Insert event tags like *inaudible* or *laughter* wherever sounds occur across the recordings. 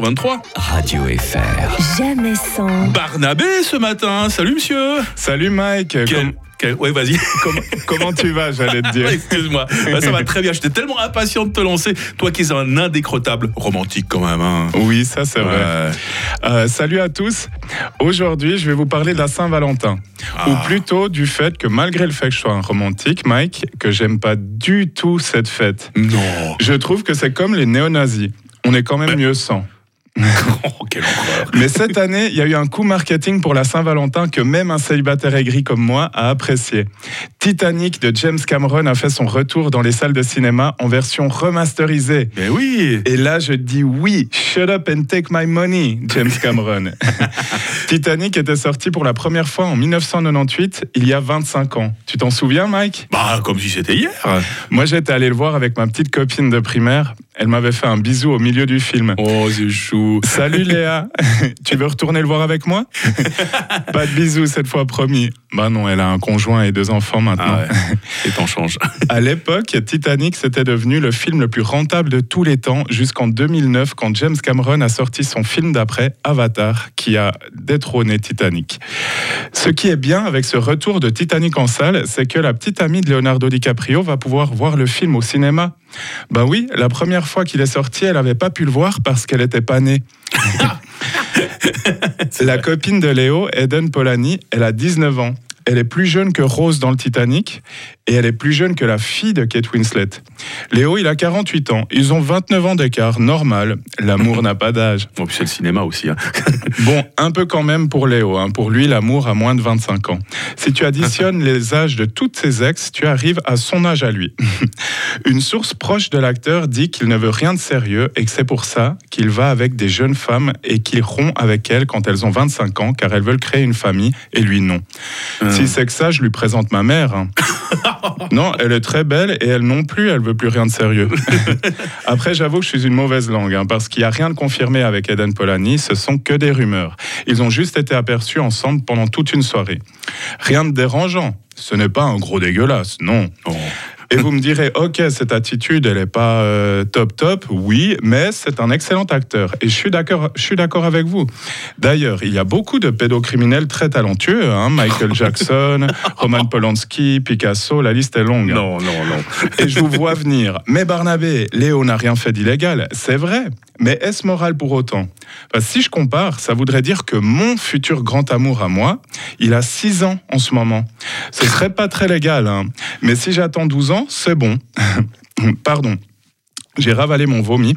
23. Radio FR. Jamais sans. Barnabé ce matin. Salut monsieur. Salut Mike. Quel- quel- Ouais, vas-y. Com- comment tu vas, j'allais te dire *laughs* Excuse-moi. Bah, ça va très bien. J'étais tellement impatient de te lancer. Toi qui es un indécrottable romantique quand même. hein. Oui, ça c'est vrai. Euh, salut à tous. Aujourd'hui, je vais vous parler de la Saint-Valentin. Ah. Ou plutôt du fait que malgré le fait que je sois un romantique, Mike, que j'aime pas du tout cette fête. Non. Je trouve que c'est comme les néo-nazis. On est quand même mieux sans. *laughs* Oh. Mais cette année, il y a eu un coup marketing pour la Saint-Valentin que même un célibataire aigri comme moi a apprécié. Titanic de James Cameron a fait son retour dans les salles de cinéma en version remasterisée. Mais oui. Et là, je dis oui, shut up and take my money, James Cameron. *laughs* Titanic était sorti pour la première fois en 1998, il y a 25 ans. Tu t'en souviens, Mike? Bah, comme si c'était hier. Moi, j'étais allé le voir avec ma petite copine de primaire. Elle m'avait fait un bisou au milieu du film. Oh, c'est chou. Salut *laughs* Léa, *laughs* tu veux retourner le voir avec moi? Pas de bisous cette fois, promis. Bah non, elle a un conjoint et deux enfants maintenant. Ah ouais. Et t'en changes. *laughs* À l'époque, Titanic c'était devenu le film le plus rentable de tous les temps jusqu'en 2009 quand James Cameron a sorti son film d'après Avatar qui a détrôné Titanic. Ce qui est bien avec ce retour de Titanic en salle, c'est que la petite amie de Leonardo DiCaprio va pouvoir voir le film au cinéma. Ben oui, la première fois qu'il est sorti, elle n'avait pas pu le voir parce qu'elle n'était pas née. *laughs* La copine de Léo, Eden Polani, elle a 19 ans. Elle est plus jeune que Rose dans le Titanic et elle est plus jeune que la fille de Kate Winslet. Léo, il a 48 ans. Ils ont 29 ans d'écart, normal. L'amour n'a pas d'âge. Bon, puis c'est le cinéma aussi. hein. *laughs* Bon, un peu quand même pour Léo. hein. Pour lui, l'amour a moins de 25 ans. Si tu additionnes *laughs* les âges de toutes ses ex, tu arrives à son âge à lui. *laughs* Une source proche de l'acteur dit qu'il ne veut rien de sérieux et que c'est pour ça qu'il va avec des jeunes femmes et qu'il rompt avec elles quand elles ont 25 ans car elles veulent créer une famille et lui non. Si c'est que ça, je lui présente ma mère. hein. *laughs* non, elle est très belle et elle non plus, elle veut plus rien de sérieux. *laughs* Après, j'avoue que je suis une mauvaise langue hein, parce qu'il n'y a rien de confirmé avec Eden Polani, ce sont que des rumeurs. Ils ont juste été aperçus ensemble pendant toute une soirée. Rien de dérangeant. Ce n'est pas un gros dégueulasse, non. Oh. Et vous me direz, ok, cette attitude, elle n'est pas euh, top top, oui, mais c'est un excellent acteur. Et je suis d'accord, je suis d'accord avec vous. D'ailleurs, il y a beaucoup de pédocriminels très talentueux, hein, Michael Jackson, *laughs* Roman Polanski, Picasso, la liste est longue. Non, non, non. Et je vous vois venir. Mais Barnabé, Léo n'a rien fait d'illégal, c'est vrai. Mais est-ce moral pour autant? Si je compare, ça voudrait dire que mon futur grand amour à moi, il a 6 ans en ce moment. Ce serait pas très légal, hein. mais si j'attends 12 ans, c'est bon. *laughs* Pardon. J'ai ravalé mon vomi.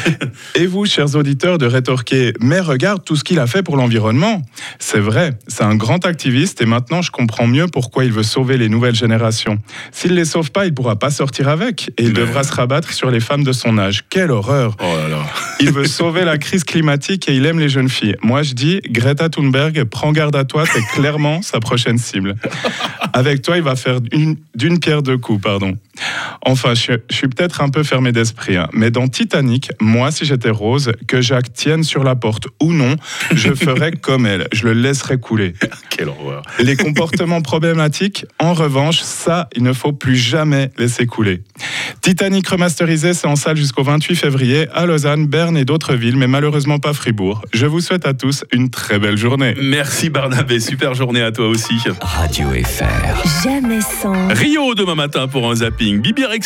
*laughs* Et vous, chers auditeurs, de rétorquer Mais regarde tout ce qu'il a fait pour l'environnement. C'est vrai, c'est un grand activiste et maintenant je comprends mieux pourquoi il veut sauver les nouvelles générations. S'il les sauve pas, il pourra pas sortir avec et il Mais- devra se rabattre sur les femmes de son âge. Quelle horreur Oh là là. *laughs* Il veut sauver la crise climatique et il aime les jeunes filles. Moi, je dis Greta Thunberg, prends garde à toi, c'est clairement sa prochaine cible. Avec toi, il va faire une- d'une pierre deux coups, pardon. Enfin, je, je suis peut-être un peu fermé d'esprit, hein, mais dans Titanic, moi, si j'étais Rose, que Jacques tienne sur la porte ou non, je *laughs* ferais comme elle. Je le laisserais couler. Quelle horreur. Les comportements problématiques, en revanche, ça, il ne faut plus jamais laisser couler. Titanic remasterisé, c'est en salle jusqu'au 28 février à Lausanne, Berne et d'autres villes, mais malheureusement pas Fribourg. Je vous souhaite à tous une très belle journée. Merci Barnabé. Super journée à toi aussi. Radio FR. Jamais sans. Rio demain matin pour un zapping. Bibi